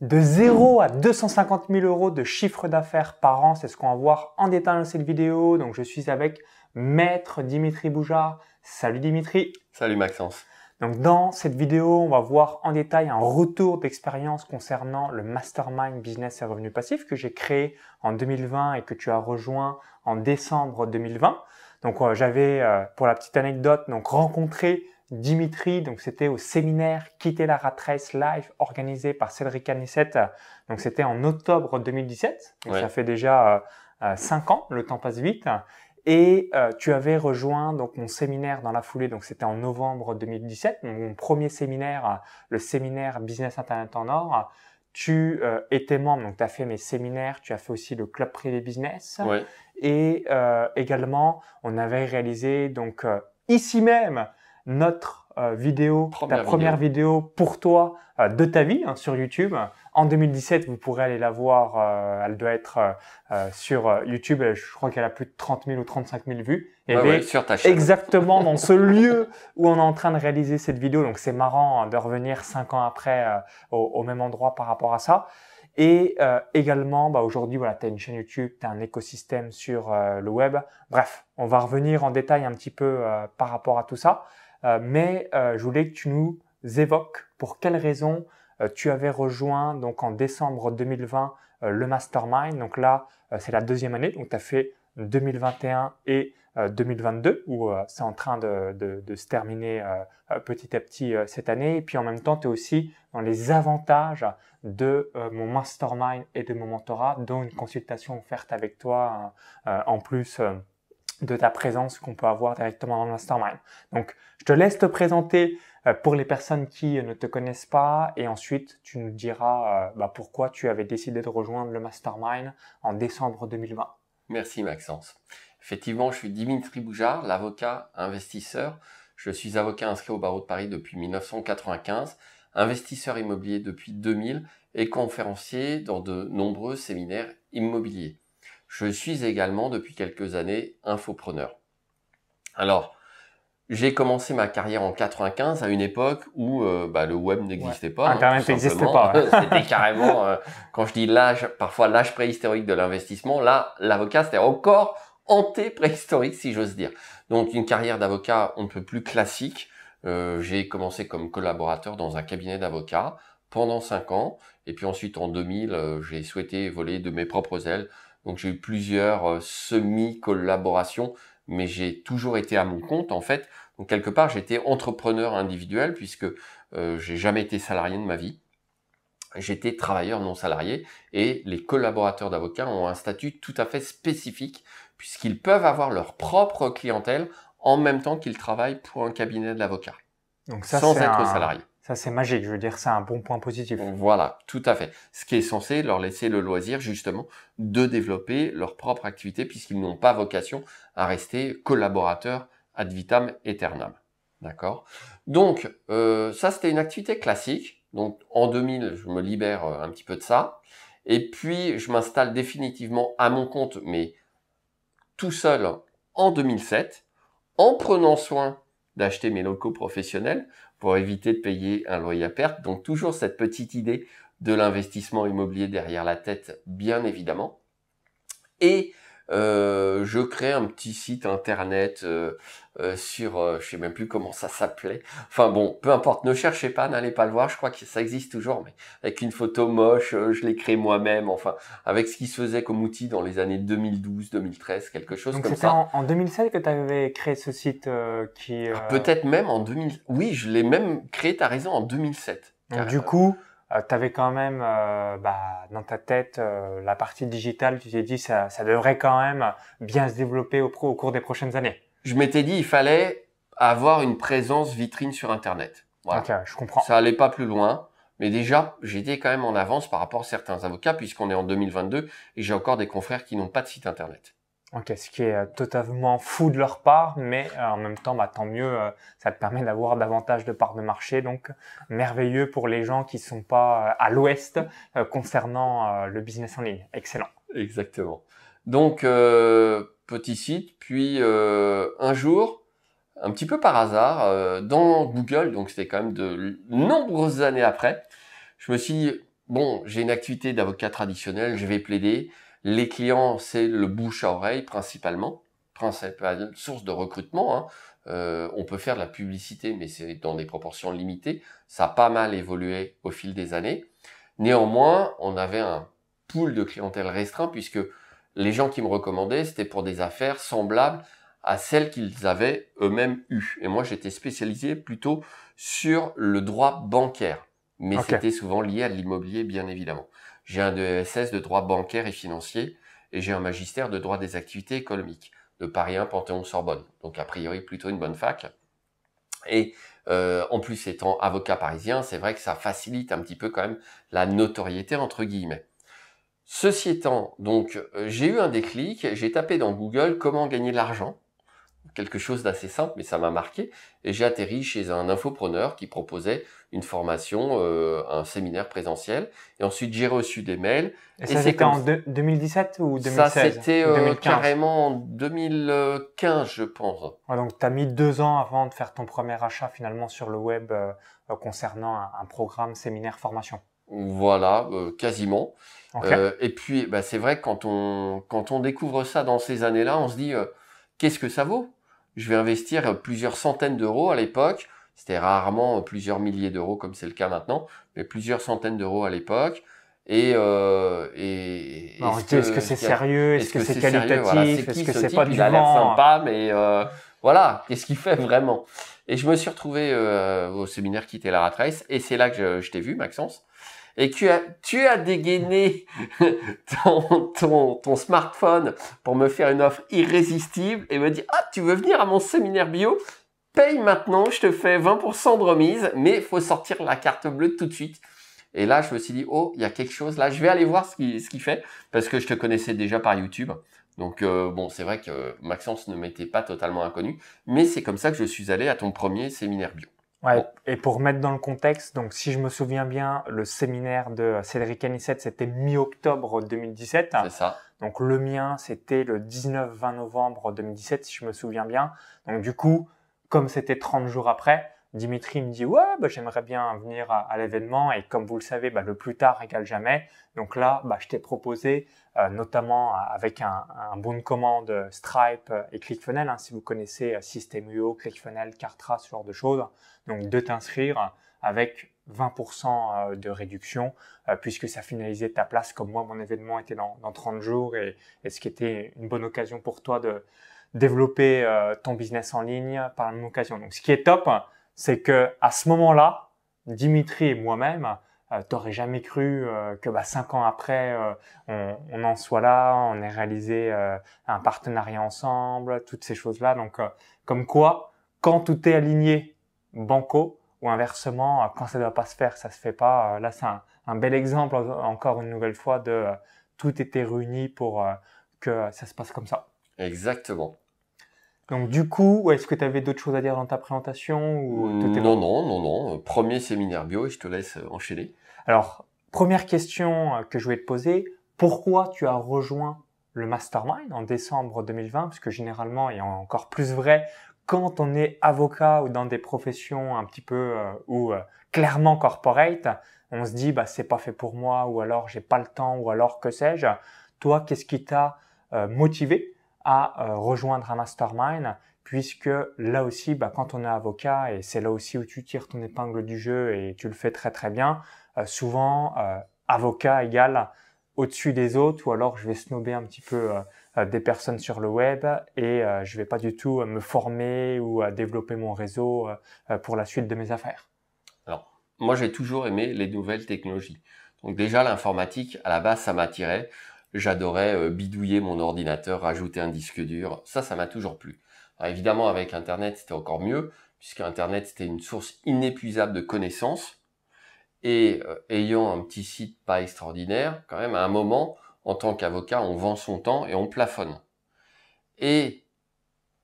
De 0 à 250 000 euros de chiffre d'affaires par an, c'est ce qu'on va voir en détail dans cette vidéo. Donc je suis avec Maître Dimitri Boujard. Salut Dimitri. Salut Maxence. Donc dans cette vidéo, on va voir en détail un retour d'expérience concernant le Mastermind Business et Revenus Passifs que j'ai créé en 2020 et que tu as rejoint en décembre 2020. Donc euh, j'avais, euh, pour la petite anecdote, donc rencontré Dimitri, donc c'était au séminaire Quitter la rat race live organisé par Cédric Anissette. Donc c'était en octobre 2017. Donc ça fait déjà euh, 5 euh, ans, le temps passe vite. Et euh, tu avais rejoint donc mon séminaire dans la foulée, donc c'était en novembre 2017, mon premier séminaire, le séminaire Business Internet en Or. Tu euh, étais membre, donc tu as fait mes séminaires, tu as fait aussi le club privé business. Ouais. Et également, on avait réalisé donc ici même notre euh, vidéo, ta première vidéo, pour toi euh, de ta vie hein, sur YouTube. En 2017, vous pourrez aller la voir. Euh, elle doit être sur YouTube. Je crois qu'elle a plus de 30 000 ou 35 000 vues. Et ouais, sur ta chaîne. Exactement dans ce lieu où on est en train de réaliser cette vidéo. Donc c'est marrant hein, de revenir cinq ans après au, au, même endroit par rapport à ça. Et euh, également, bah, aujourd'hui, voilà, tu as une chaîne YouTube, tu as un écosystème sur le web. Bref, on va revenir en détail un petit peu par rapport à tout ça. Euh, mais euh, je voulais que tu nous évoques pour quelles raisons euh, tu avais rejoint donc en décembre 2020 le mastermind. Donc là, c'est la deuxième année. Donc tu as fait 2021 et 2022 où c'est en train de, de, de, se terminer petit à petit cette année. Et puis en même temps, tu es aussi dans les avantages de mon mastermind et de mon mentorat, dont une consultation offerte avec toi en plus de ta présence qu'on peut avoir directement dans le mastermind. Donc, je te laisse te présenter euh, pour les personnes qui ne te connaissent pas et ensuite tu nous diras euh, bah, pourquoi tu avais décidé de rejoindre le mastermind en décembre 2020. Merci Maxence. Effectivement, je suis Dimitri Boujard, l'avocat investisseur. Je suis avocat inscrit au barreau de Paris depuis 1995, investisseur immobilier depuis 2000 et conférencier dans de nombreux séminaires immobiliers. Je suis également depuis quelques années infopreneur. Alors, j'ai commencé ma carrière en 95 à une époque où euh, bah, le web n'existait pas. Hein, Internet n'existait pas. C'était carrément, euh, quand je dis l'âge, parfois l'âge préhistorique de l'investissement, là, l'avocat, c'était encore anté-préhistorique, si j'ose dire. Donc, une carrière d'avocat, on ne peut plus classique. Euh, j'ai commencé comme collaborateur dans un cabinet d'avocats pendant cinq ans. Et puis ensuite, en 2000, j'ai souhaité voler de mes propres ailes donc j'ai eu plusieurs euh, semi-collaborations, mais j'ai toujours été à mon compte en fait. Donc quelque part j'étais entrepreneur individuel puisque euh, j'ai jamais été salarié de ma vie. J'étais travailleur non salarié et les collaborateurs d'avocats ont un statut tout à fait spécifique puisqu'ils peuvent avoir leur propre clientèle en même temps qu'ils travaillent pour un cabinet d'avocats. Donc ça, sans être salarié. Ça, c'est magique. Je veux dire, c'est un bon point positif. Voilà, tout à fait. Ce qui est censé leur laisser le loisir, justement, de développer leur propre activité, puisqu'ils n'ont pas vocation à rester collaborateurs ad vitam aeternam. D'accord? Donc, euh, ça, c'était une activité classique. Donc, en 2000, je me libère euh, un petit peu de ça. Et puis, je m'installe définitivement à mon compte, mais tout seul, en 2007, en prenant soin d'acheter mes locaux professionnels pour éviter de payer un loyer à perte. Donc toujours cette petite idée de l'investissement immobilier derrière la tête, bien évidemment. Et euh, je crée un petit site internet euh, euh, sur, euh, je sais même plus comment ça s'appelait. Enfin bon, peu importe, ne cherchez pas, n'allez pas le voir. Je crois que ça existe toujours, mais avec une photo moche, je l'ai créé moi-même. Enfin, avec ce qui se faisait comme outil dans les années 2012, 2013, quelque chose comme ça. En, en 2007 que tu avais créé ce site qui. Peut-être même en 2000. Oui, je l'ai même créé. T'as raison, en 2007. Donc du coup euh, tu avais quand même euh, bah, dans ta tête euh, la partie digitale, tu t'es dit ça, ça devrait quand même bien se développer au, au cours des prochaines années. Je m'étais dit il fallait avoir une présence vitrine sur Internet. Voilà. Ok, je comprends. Ça allait pas plus loin, mais déjà j'étais quand même en avance par rapport à certains avocats puisqu'on est en 2022 et j'ai encore des confrères qui n'ont pas de site Internet. Ok, ce qui est euh, totalement fou de leur part, mais euh, en même temps, bah, tant mieux, euh, ça te permet d'avoir davantage de parts de marché, donc merveilleux pour les gens qui sont pas à l'ouest concernant le business en ligne. Excellent. Exactement. Donc petit site, puis un jour, un petit peu par hasard, dans Google, donc c'était quand même de nombreuses années après, je me suis dit, bon, j'ai une activité d'avocat traditionnel, je vais plaider. Les clients, c'est le bouche à oreille principalement, principale source de recrutement. Hein. Euh, on peut faire de la publicité, mais c'est dans des proportions limitées. Ça a pas mal évolué au fil des années. Néanmoins, on avait un pool de clientèle restreint puisque les gens qui me recommandaient, c'était pour des affaires semblables à celles qu'ils avaient eux-mêmes eues. Et moi, j'étais spécialisé plutôt sur le droit bancaire. Mais c'était souvent lié à l'immobilier, bien évidemment. J'ai un DESS de droit bancaire et financier et j'ai un magistère de droit des activités économiques de Paris 1 Panthéon-Sorbonne. Donc, a priori, plutôt une bonne fac. Et euh, en plus, étant avocat parisien, c'est vrai que ça facilite un petit peu quand même la notoriété, entre guillemets. Ceci étant, donc, euh, j'ai eu un déclic, j'ai tapé dans Google comment gagner de l'argent quelque chose d'assez simple, mais ça m'a marqué. Et j'ai atterri chez un infopreneur qui proposait une formation, euh, un séminaire présentiel. Et ensuite, j'ai reçu des mails. Et, ça, c'était en 2017 ou 2016 Ça, c'était euh, carrément en 2015, je pense. donc, tu as mis deux ans avant de faire ton premier achat finalement sur le web euh, concernant un, programme séminaire formation. Voilà, quasiment. et puis, bah, c'est vrai que quand on, quand on découvre ça dans ces années-là, on se dit, qu'est-ce que ça vaut? Je vais investir plusieurs centaines d'euros à l'époque. C'était rarement plusieurs milliers d'euros comme c'est le cas maintenant, mais plusieurs centaines d'euros à l'époque. Et, euh, et est-ce que c'est sérieux? Est-ce que, c'est qualitatif? Est-ce que c'est pas du Il a l'air sympa, mais euh, voilà, qu'est-ce qu'il fait vraiment? Et je me suis retrouvé euh, au séminaire qui était la Ratrace, et c'est là que je, je t'ai vu, Maxence et tu as, dégainé ton, smartphone pour me faire une offre irrésistible et me dire ah tu veux venir à mon séminaire bio? Paye maintenant je te fais 20% de remise mais il faut sortir la carte bleue tout de suite. Et là je me suis dit oh il y a quelque chose là. Je vais aller voir ce qu'il ce fait parce que je te connaissais déjà par YouTube. Donc euh, bon c'est vrai que Maxence ne m'était pas totalement inconnu mais c'est comme ça que je suis allé à ton premier séminaire bio Ouais, et pour mettre dans le contexte, donc si je me souviens bien, le séminaire de Cédric Anissette, c'était mi-octobre 2017. C'est ça. Donc le mien, c'était le 19-20 novembre 2017, si je me souviens bien. Donc du coup, comme c'était 30 jours après, Dimitri me dit ouais bah, j'aimerais bien venir à, l'événement et comme vous le savez bah, le plus tard égale jamais. Donc là bah, je t'ai proposé euh, notamment avec un, bon de commande Stripe et ClickFunnels hein, si vous connaissez euh, System.io, ClickFunnels, Cartra ce genre de choses. Donc de t'inscrire avec 20% euh, de réduction puisque ça finalisait ta place comme moi mon événement était dans, dans 30 jours et, et, ce qui était une bonne occasion pour toi de développer ton business en ligne par la même occasion. Donc ce qui est top c'est que à ce moment-là, Dimitri et moi-même, euh, t'aurais jamais cru euh, que bah, cinq ans après, euh, on, en soit là, on ait réalisé un partenariat ensemble, toutes ces choses-là. Donc, comme quoi, quand tout est aligné, banco, ou inversement, quand ça ne doit pas se faire, ça se fait pas. là, c'est un, un, bel exemple, encore une nouvelle fois, de tout était réuni pour que ça se passe comme ça. Exactement. Donc du coup, est-ce que tu avais d'autres choses à dire dans ta présentation ou Non, non, non, non. Premier séminaire bio et je te laisse euh, enchaîner. Alors, première question euh, que je voulais te poser, pourquoi tu as rejoint le mastermind en décembre 2020 Parce que généralement, et encore plus vrai, quand on est avocat ou dans des professions un petit peu euh, ou clairement corporate, on se dit bah c'est pas fait pour moi ou alors j'ai pas le temps ou alors que sais-je. Toi, qu'est-ce qui t'a motivé à euh, rejoindre un mastermind puisque là aussi, bah, quand on est avocat, et c'est là aussi où tu tires ton épingle du jeu et tu le fais très très bien, euh, souvent, euh, avocat égale au-dessus des autres, ou alors je vais snober un petit peu des personnes sur le web et je vais pas du tout me former ou développer mon réseau pour la suite de mes affaires. Alors, moi j'ai toujours aimé les nouvelles technologies. Donc déjà l'informatique, à la base, ça m'attirait. J'adorais euh, bidouiller mon ordinateur, rajouter un disque dur. Ça, ça m'a toujours plu. évidemment, avec Internet, c'était encore mieux, puisque Internet, c'était une source inépuisable de connaissances. Et euh, ayant un petit site pas extraordinaire, quand même, à un moment, en tant qu'avocat, on vend son temps et on plafonne. Et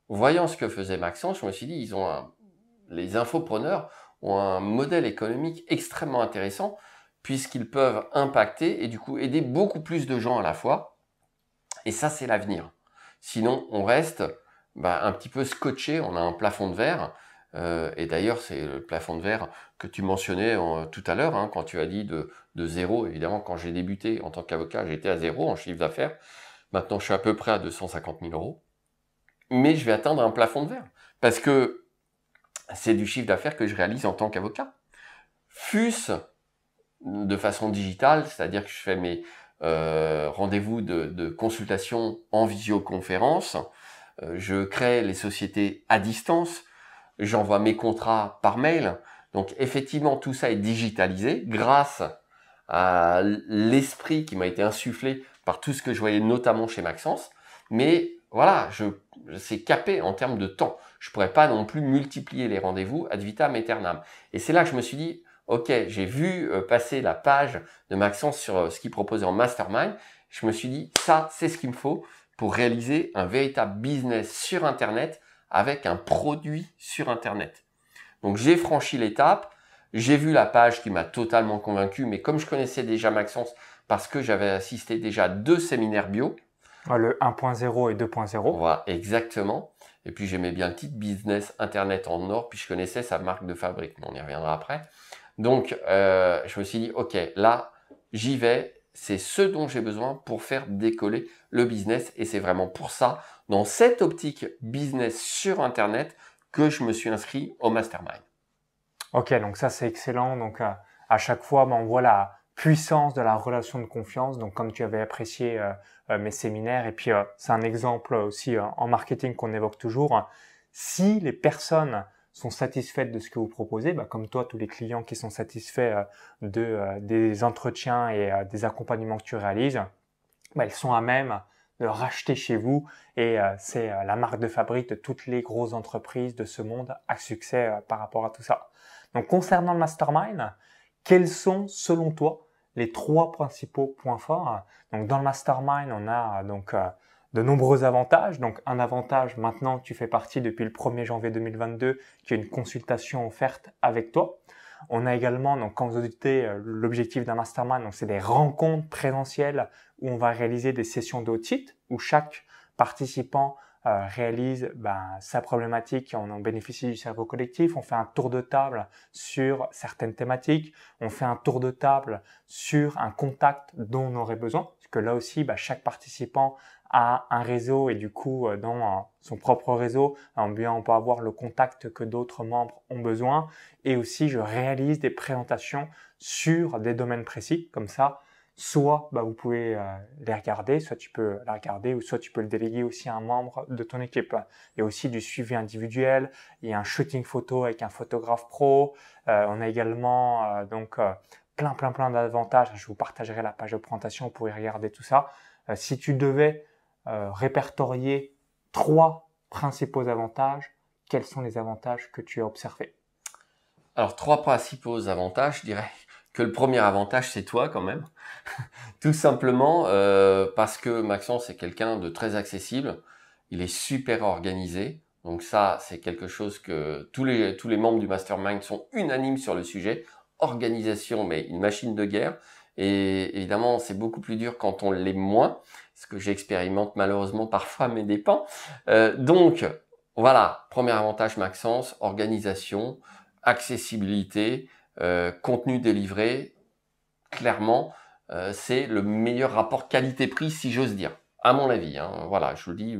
voyant ce que faisait Maxence, je me suis dit, ils les infopreneurs ont un modèle économique extrêmement intéressant puisqu'ils peuvent impacter et du coup aider beaucoup plus de gens à la fois. Et ça, c'est l'avenir. Sinon, on reste bah, un petit peu scotché, on a un plafond de verre, Euh, et d'ailleurs, c'est le plafond de verre que tu mentionnais tout à l'heure, hein, quand tu as dit de, de zéro. Évidemment, quand j'ai débuté en tant qu'avocat, j'étais à zéro en chiffre d'affaires. Maintenant, je suis à peu près à 250 000 euros. Mais je vais atteindre un plafond de verre. Parce que c'est du chiffre d'affaires que je réalise en tant qu'avocat. Fût-ce de façon digitale, c'est-à-dire que je fais mes euh, rendez-vous de, consultation en visioconférence, euh, je crée les sociétés à distance, j'envoie mes contrats par mail. Donc effectivement, tout ça est digitalisé grâce à l'esprit qui m'a été insufflé par tout ce que je voyais notamment chez Maxence. Mais voilà, je, c'est capé en termes de temps. Je pourrais pas non plus multiplier les rendez-vous ad vitam aeternam. Et c'est là que je me suis dit, ok, j'ai vu euh, passer la page de Maxence sur euh, ce qu'il proposait en mastermind. Je me suis dit, ça, c'est ce qu'il me faut pour réaliser un véritable business sur Internet avec un produit sur Internet. Donc j'ai franchi l'étape, j'ai vu la page qui m'a totalement convaincu, mais comme je connaissais déjà Maxence, parce que j'avais assisté déjà à deux séminaires bio. Le 1.0 et 2.0. Voilà, exactement. Et puis j'aimais bien le titre Business Internet en or, puis je connaissais sa marque de fabrique, mais on y reviendra après. Donc euh, je me suis dit, ok, là, j'y vais, c'est ce dont j'ai besoin pour faire décoller le business, et c'est vraiment pour ça, dans cette optique business sur Internet, que je me suis inscrit au mastermind. Ok, donc ça c'est excellent. Donc euh, à chaque fois, ben, on voit la puissance de la relation de confiance. Donc comme tu avais apprécié euh, mes séminaires, et puis c'est un exemple aussi en marketing qu'on évoque toujours. Si les personnes sont satisfaites de ce que vous proposez, ben, comme toi, tous les clients qui sont satisfaits de des entretiens et des accompagnements que tu réalises, ben, ils sont à même de racheter chez vous et c'est la marque de fabrique de toutes les grosses entreprises de ce monde à succès par rapport à tout ça. Donc, concernant le mastermind, quels sont, selon toi, les trois principaux points forts? Donc, dans le mastermind, on a donc euh, de nombreux avantages. Donc, un avantage, maintenant, tu fais partie depuis le 1er janvier 2022, qui est une consultation offerte avec toi. On a également, donc, quand vous auditez euh, l'objectif d'un mastermind, donc c'est des rencontres présentielles où on va réaliser des sessions d'audit où chaque participant euh, réalise ben, sa problématique, on en bénéficie du cerveau collectif, on fait un tour de table sur certaines thématiques, on fait un tour de table sur un contact dont on aurait besoin, parce que là aussi, ben, chaque participant a un réseau et du coup, euh, dans euh, son propre réseau, bien, on peut avoir le contact que d'autres membres ont besoin. Et aussi, je réalise des présentations sur des domaines précis, comme ça, soit bah, vous pouvez euh, les regarder, soit tu peux la regarder, ou soit tu peux le déléguer aussi à un membre de ton équipe. Il y a aussi du suivi individuel, il y a un shooting photo avec un photographe pro, on a également donc plein plein plein d'avantages. Je vous partagerai la page de présentation, vous pourrez regarder tout ça. si tu devais répertorier trois principaux avantages, quels sont les avantages que tu as observés? Alors trois principaux avantages, je dirais que le premier avantage, c'est toi quand même. Tout simplement euh, parce que Maxence est quelqu'un de très accessible, il est super organisé. Donc ça, c'est quelque chose que tous les, tous les membres du mastermind sont unanimes sur le sujet. Organisation, mais une machine de guerre. Et évidemment, c'est beaucoup plus dur quand on l'est moins, ce que j'expérimente malheureusement parfois à mes dépens. Euh, donc, voilà, premier avantage Maxence, organisation, accessibilité, euh, contenu délivré, clairement, euh, c'est le meilleur rapport qualité-prix, si j'ose dire, à mon avis. Hein. Voilà, je le dis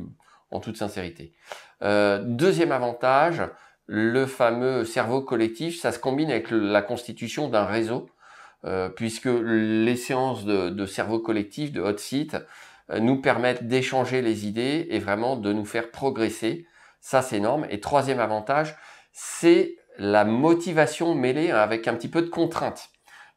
en toute sincérité. Deuxième avantage, le fameux cerveau collectif, ça se combine avec la constitution d'un réseau, puisque les séances de, de, cerveau collectif, de hot seat, nous permettent d'échanger les idées et vraiment de nous faire progresser. Ça, c'est énorme. Et troisième avantage, c'est la motivation mêlée avec un petit peu de contrainte.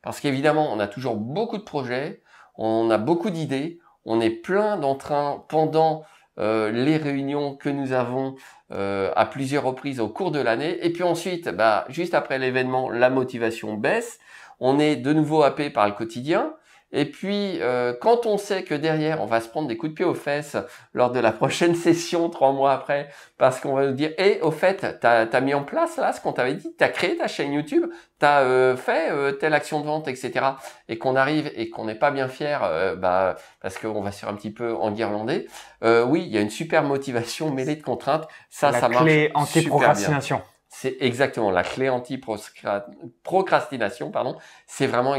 Parce qu'évidemment, on a toujours beaucoup de projets, on a beaucoup d'idées, on est plein d'entrain pendant euh, les réunions que nous avons euh, à plusieurs reprises au cours de l'année. Et puis ensuite, bah, juste après l'événement, la motivation baisse. On est de nouveau happé par le quotidien. Et puis, euh, quand on sait que derrière, on va se prendre des coups de pied aux fesses lors de la prochaine session, trois mois après, parce qu'on va nous dire, et au fait, t'as as mis en place là ce qu'on t'avait dit, t'as créé ta chaîne YouTube, t'as euh, fait euh, telle action de vente, etc. Et qu'on arrive et qu'on n'est pas bien fier, euh, bah, parce qu'on va sur un petit peu en guirlandais. oui, il y a une super motivation mêlée de contraintes. Ça, la ça clé anti-procrastination. c'est exactement la clé anti-procrastination, pardon. C'est vraiment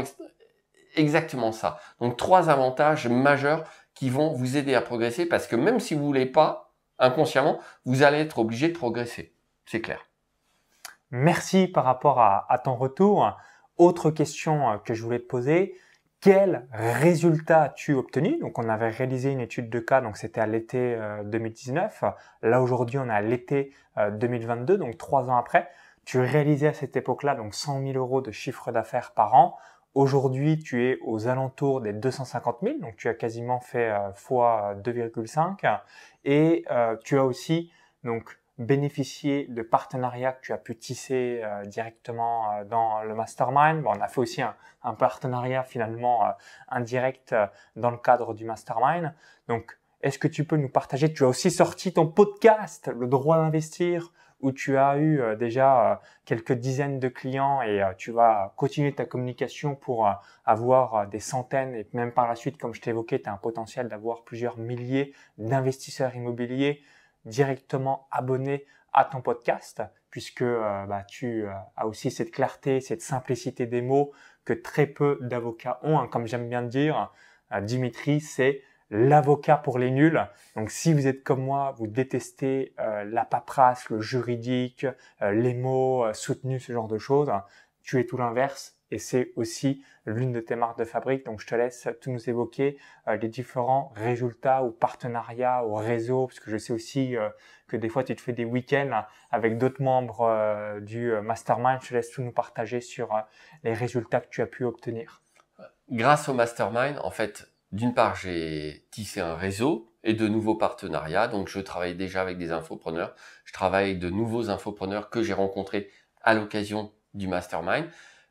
exactement ça. Donc trois avantages majeurs qui vont vous aider à progresser parce que même si vous voulez pas, inconsciemment, vous allez être obligé de progresser. C'est clair. Merci par rapport à, ton retour. Autre question euh, que je voulais te poser, quel résultat as-tu obtenu? Donc, on avait réalisé une étude de cas, donc c'était à l'été 2019. Euh, Là, aujourd'hui, on est à l'été 2022, euh, donc trois ans après. Tu réalisais à cette époque-là donc 100 000 euros de chiffre d'affaires par an. Aujourd'hui, tu es aux alentours des 250 000, donc tu as quasiment fait euh, fois 2,5. Et tu as aussi donc bénéficier de partenariats que tu as pu tisser euh, directement euh, dans le mastermind. Bon, on a fait aussi un, partenariat finalement euh, indirect dans le cadre du mastermind. Donc, est-ce que tu peux nous partager? Tu as aussi sorti ton podcast, Le droit d'investir, où tu as eu déjà quelques dizaines de clients et tu vas continuer ta communication pour avoir des centaines et même par la suite, comme je t'évoquais, tu as un potentiel d'avoir plusieurs milliers d'investisseurs immobiliers directement abonné à ton podcast, puisque euh, bah, tu euh, as aussi cette clarté, cette simplicité des mots que très peu d'avocats ont. Hein. Comme j'aime bien dire, euh, Dimitri, c'est l'avocat pour les nuls. Donc si vous êtes comme moi, vous détestez la paperasse, le juridique, les mots soutenus, ce genre de choses, tu es tout l'inverse et c'est aussi l'une de tes marques de fabrique. Donc je te laisse tout nous évoquer euh, les différents résultats ou partenariats ou réseaux, parce que je sais aussi euh, que des fois tu te fais des week-ends avec d'autres membres euh, du mastermind. Je te laisse tout nous partager sur les résultats que tu as pu obtenir. Grâce au mastermind, en fait, d'une part, j'ai tissé un réseau et de nouveaux partenariats. Donc je travaille déjà avec des infopreneurs. Je travaille de nouveaux infopreneurs que j'ai rencontrés à l'occasion du mastermind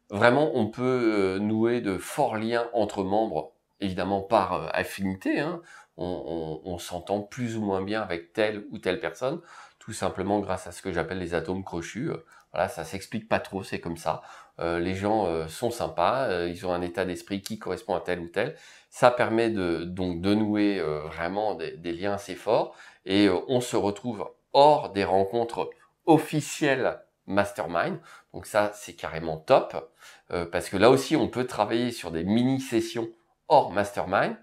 vraiment, on peut euh, nouer de forts liens entre membres, évidemment par euh, affinité. Hein. On, s'entend plus ou moins bien avec telle ou telle personne, tout simplement grâce à ce que j'appelle les atomes crochus. Voilà, ça s'explique pas trop, c'est comme ça. Euh, les gens sont sympas, ils ont un état d'esprit qui correspond à tel ou tel. Ça permet de donc de nouer vraiment des, liens assez forts et on se retrouve hors des rencontres officielles mastermind. Donc ça, c'est carrément top, euh, parce que là aussi, on peut travailler sur des mini-sessions hors mastermind.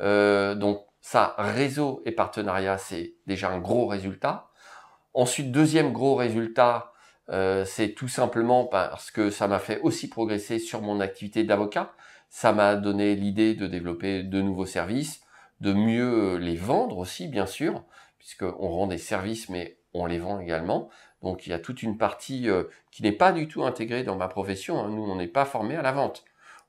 Euh, donc ça, réseau et partenariat, c'est déjà un gros résultat. Ensuite, deuxième gros résultat, euh, c'est tout simplement parce que ça m'a fait aussi progresser sur mon activité d'avocat. Ça m'a donné l'idée de développer de nouveaux services, de mieux les vendre aussi, bien sûr, puisqu'on rend des services, mais on les vend également. Donc il y a toute une partie euh, qui n'est pas du tout intégrée dans ma profession. Hein. Nous, on n'est pas formé à la vente.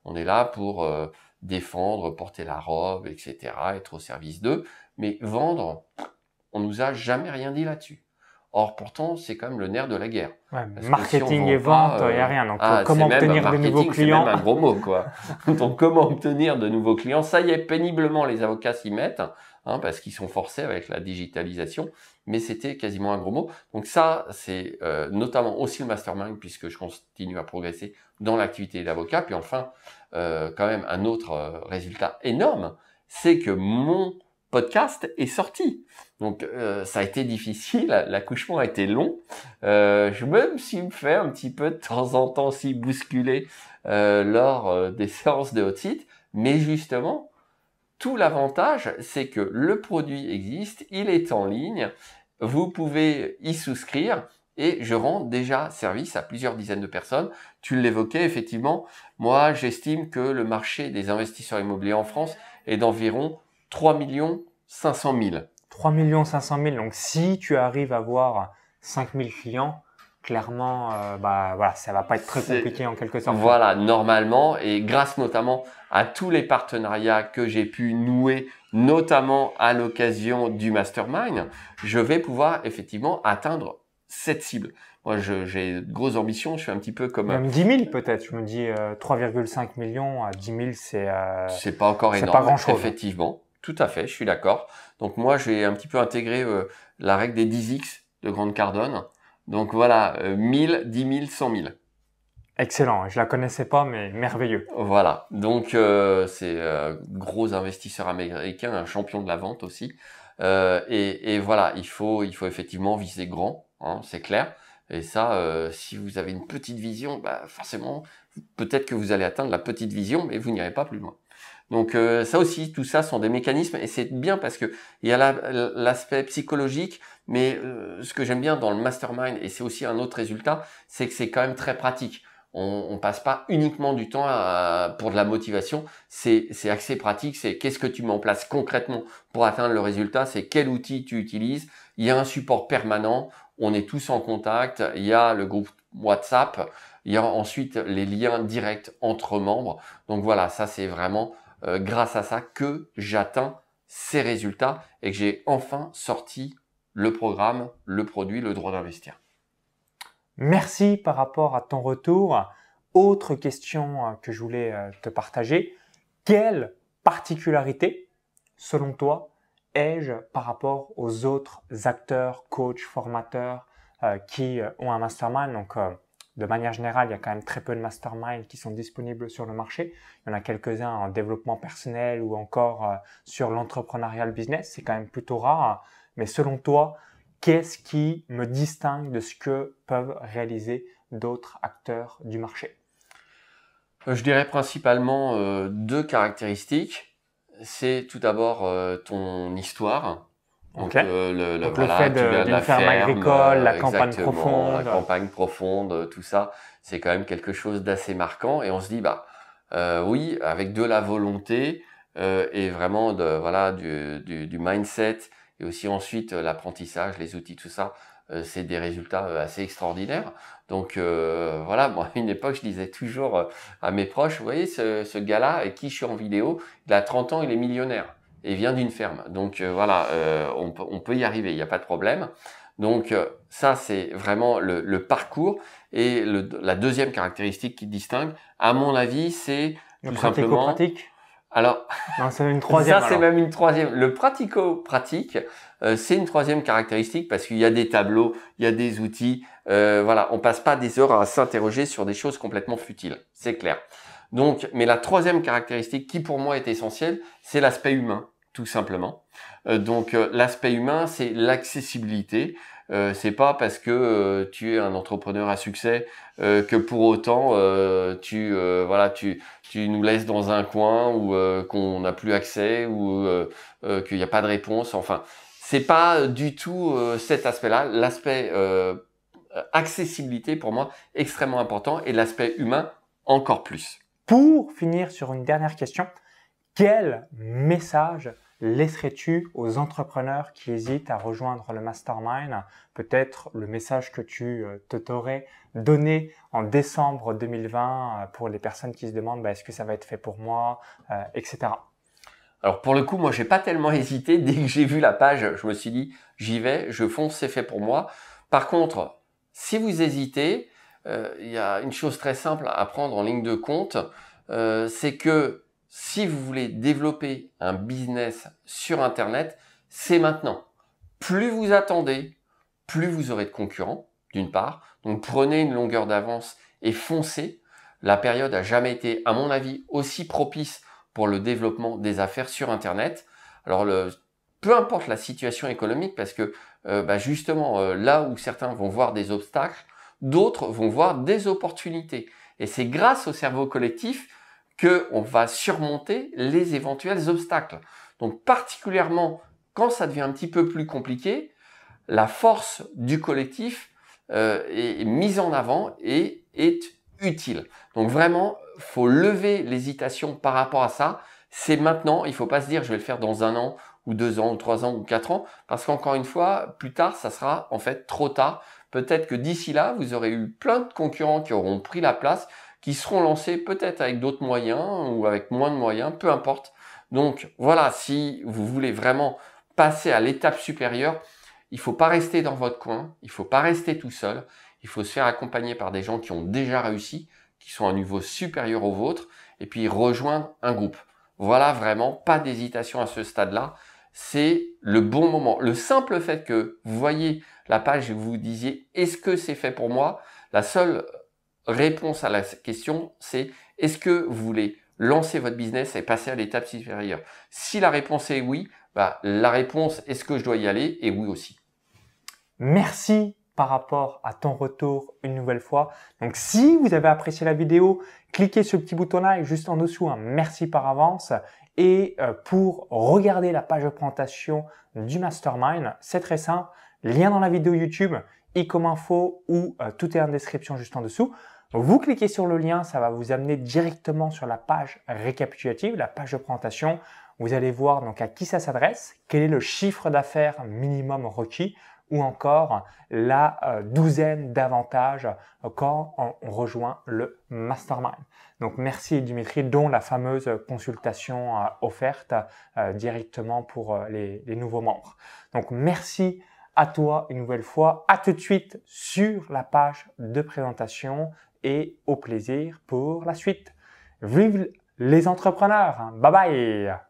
On est là pour euh, défendre, porter la robe, etc., être au service d'eux. Mais vendre, on nous a jamais rien dit là-dessus. Or, pourtant, c'est quand même le nerf de la guerre. marketing et vente, il n'y a rien. Donc, ah, comment obtenir de nouveaux clients C'est même un gros mot, quoi. Donc, comment obtenir de nouveaux clients? Ça y est, péniblement, les avocats s'y mettent, hein, parce qu'ils sont forcés avec la digitalisation mais c'était quasiment un gros mot. Donc ça, c'est euh, notamment aussi le mastermind, puisque je continue à progresser dans l'activité d'avocat. Puis enfin, euh, quand même, un autre euh, résultat énorme, c'est que mon podcast est sorti. Donc ça a été difficile, l'accouchement a été long. je me suis fait un petit peu de temps en temps aussi bousculer lors des séances de hot site, mais justement, tout l'avantage, c'est que le produit existe, il est en ligne, vous pouvez y souscrire et je rends déjà service à plusieurs dizaines de personnes. Tu l'évoquais effectivement, moi j'estime que le marché des investisseurs immobiliers en France est d'environ 3 500 000. 3 500 000, donc si tu arrives à avoir 5 000 clients, clairement, euh, bah voilà, ça va pas être très compliqué en quelque sorte. Voilà, normalement, et grâce notamment à tous les partenariats que j'ai pu nouer, notamment à l'occasion du mastermind, je vais pouvoir effectivement atteindre cette cible. Moi, j'ai de grosses ambitions. Je suis un petit peu comme même 10 000 peut-être. Je me dis 3,5 euh, millions à 10 000, c'est euh, c'est pas encore énorme. Pas grand chose. Effectivement, tout à fait. Je suis d'accord. Donc moi, j'ai un petit peu intégré euh, la règle des 10x de Grande Cardone. Donc voilà, 1000, 10 000, 100 000. Excellent, je la connaissais pas, mais merveilleux. Voilà, donc euh, c'est euh, gros investisseur américain, un champion de la vente aussi. Euh, et, et, voilà, il faut, il faut effectivement viser grand, hein, c'est clair. Et ça, euh, si vous avez une petite vision, bah forcément, peut-être que vous allez atteindre la petite vision, mais vous n'irez pas plus loin. Donc euh, ça aussi, tout ça sont des mécanismes et c'est bien parce que il y a l'aspect psychologique, mais euh, ce que j'aime bien dans le mastermind et c'est aussi un autre résultat, c'est que c'est quand même très pratique. On, on passe pas uniquement du temps à, pour de la motivation, c'est assez pratique. C'est qu'est-ce que tu mets en place concrètement pour atteindre le résultat, c'est quel outil tu utilises? Il y a un support permanent, on est tous en contact. Il y a le groupe WhatsApp, il y a ensuite les liens directs entre membres. Donc voilà, ça c'est vraiment euh, grâce à ça que j'atteins ces résultats et que j'ai enfin sorti le programme, le produit, le droit d'investir. Merci par rapport à ton retour. Autre question euh, que je voulais euh, te partager. Quelle particularité, selon toi, ai-je par rapport aux autres acteurs, coachs, formateurs qui ont un mastermind? De manière générale, il y a quand même très peu de masterminds qui sont disponibles sur le marché. Il y en a quelques-uns en développement personnel ou encore euh, sur l'entrepreneurial business. C'est quand même plutôt rare. Mais selon toi, qu'est-ce qui me distingue de ce que peuvent réaliser d'autres acteurs du marché? Euh, Je dirais principalement euh, deux caractéristiques. C'est tout d'abord ton histoire donc, euh, le, le, le fait de, la ferme, agricole, la campagne profonde. La campagne profonde, tout ça, c'est quand même quelque chose d'assez marquant. Et on se dit, bah euh, oui, avec de la volonté euh, et vraiment de voilà du, du, du mindset et aussi ensuite euh, l'apprentissage, les outils, tout ça, euh, c'est des résultats assez extraordinaires. Donc voilà, moi à une époque, je disais toujours à mes proches, vous voyez, ce, ce gars-là avec qui je suis en vidéo, il a 30 ans, il est millionnaire et vient d'une ferme. Donc euh, voilà, euh, on, peut, on, peut y arriver, il n'y a pas de problème. Donc euh, ça, c'est vraiment le, le, parcours. Et le, la deuxième caractéristique qui distingue, à mon avis, c'est tout simplement... pratique alors, c'est une troisième. Ça, c'est même une troisième. Le pratico-pratique, c'est une troisième caractéristique parce qu'il y a des tableaux, il y a des outils. Euh, voilà, on passe pas des heures à s'interroger sur des choses complètement futiles. C'est clair. Donc, mais la troisième caractéristique qui pour moi est essentielle, c'est l'aspect humain, tout simplement. Euh, donc, euh, l'aspect humain, c'est l'accessibilité. Euh, c'est pas parce que euh, tu es un entrepreneur à succès que pour autant tu voilà tu tu nous laisses dans un coin ou qu'on n'a plus accès ou qu'il n'y a pas de réponse. Enfin, c'est pas du tout cet aspect-là. L'aspect accessibilité pour moi extrêmement important et l'aspect humain encore plus. Pour finir sur une dernière question, quel message laisserais-tu aux entrepreneurs qui hésitent à rejoindre le mastermind? Peut-être le message que tu euh, te t'aurais donné en décembre 2020 euh, pour les personnes qui se demandent bah, est-ce que ça va être fait pour moi, euh, etc. Alors pour le coup, moi j'ai pas tellement hésité. Dès que j'ai vu la page, je me suis dit j'y vais, je fonce, c'est fait pour moi. Par contre, si vous hésitez, il y a une chose très simple à prendre en ligne de compte, euh, c'est que si vous voulez développer un business sur Internet, c'est maintenant. Plus vous attendez, plus vous aurez de concurrents, d'une part. Donc prenez une longueur d'avance et foncez. La période a jamais été, à mon avis, aussi propice pour le développement des affaires sur Internet. Alors peu importe la situation économique, parce que euh, bah justement là où certains vont voir des obstacles, d'autres vont voir des opportunités. Et c'est grâce au cerveau collectif qu'on va surmonter les éventuels obstacles. Donc particulièrement quand ça devient un petit peu plus compliqué, la force du collectif euh, est mise en avant et est utile. Donc vraiment, faut lever l'hésitation par rapport à ça. C'est maintenant, il faut pas se dire je vais le faire dans un an ou deux ans ou trois ans ou quatre ans, parce qu'encore une fois, plus tard, ça sera en fait trop tard. Peut-être que d'ici là, vous aurez eu plein de concurrents qui auront pris la place, qui seront lancés peut-être avec d'autres moyens ou avec moins de moyens, peu importe. Donc voilà, si vous voulez vraiment passer à l'étape supérieure, il faut pas rester dans votre coin, il faut pas rester tout seul, il faut se faire accompagner par des gens qui ont déjà réussi, qui sont à un niveau supérieur au vôtre, et puis rejoindre un groupe. Voilà vraiment pas d'hésitation à ce stade-là c'est le bon moment. Le simple fait que vous voyez la page et vous vous disiez est-ce que c'est fait pour moi? La seule réponse à la question, c'est est-ce que vous voulez lancer votre business et passer à l'étape supérieure? Si la réponse est oui, bah, la réponse est-ce que je dois y aller? Et oui aussi. Merci par rapport à ton retour une nouvelle fois. Donc si vous avez apprécié la vidéo, cliquez sur le petit bouton là juste en dessous, un merci par avance. Et euh, pour regarder la page de présentation du Mastermind, c'est très simple, lien dans la vidéo YouTube, i comme info ou euh, tout est en description juste en dessous. Vous cliquez sur le lien, ça va vous amener directement sur la page récapitulative, la page de présentation. Vous allez voir donc à qui ça s'adresse, quel est le chiffre d'affaires minimum requis ou encore la euh, douzaine d'avantages euh, quand on, rejoint le mastermind. Donc merci Dimitri, dont la fameuse consultation euh, offerte directement pour les, nouveaux membres. Donc merci à toi une nouvelle fois. À tout de suite sur la page de présentation et au plaisir pour la suite. Vive les entrepreneurs. Bye bye.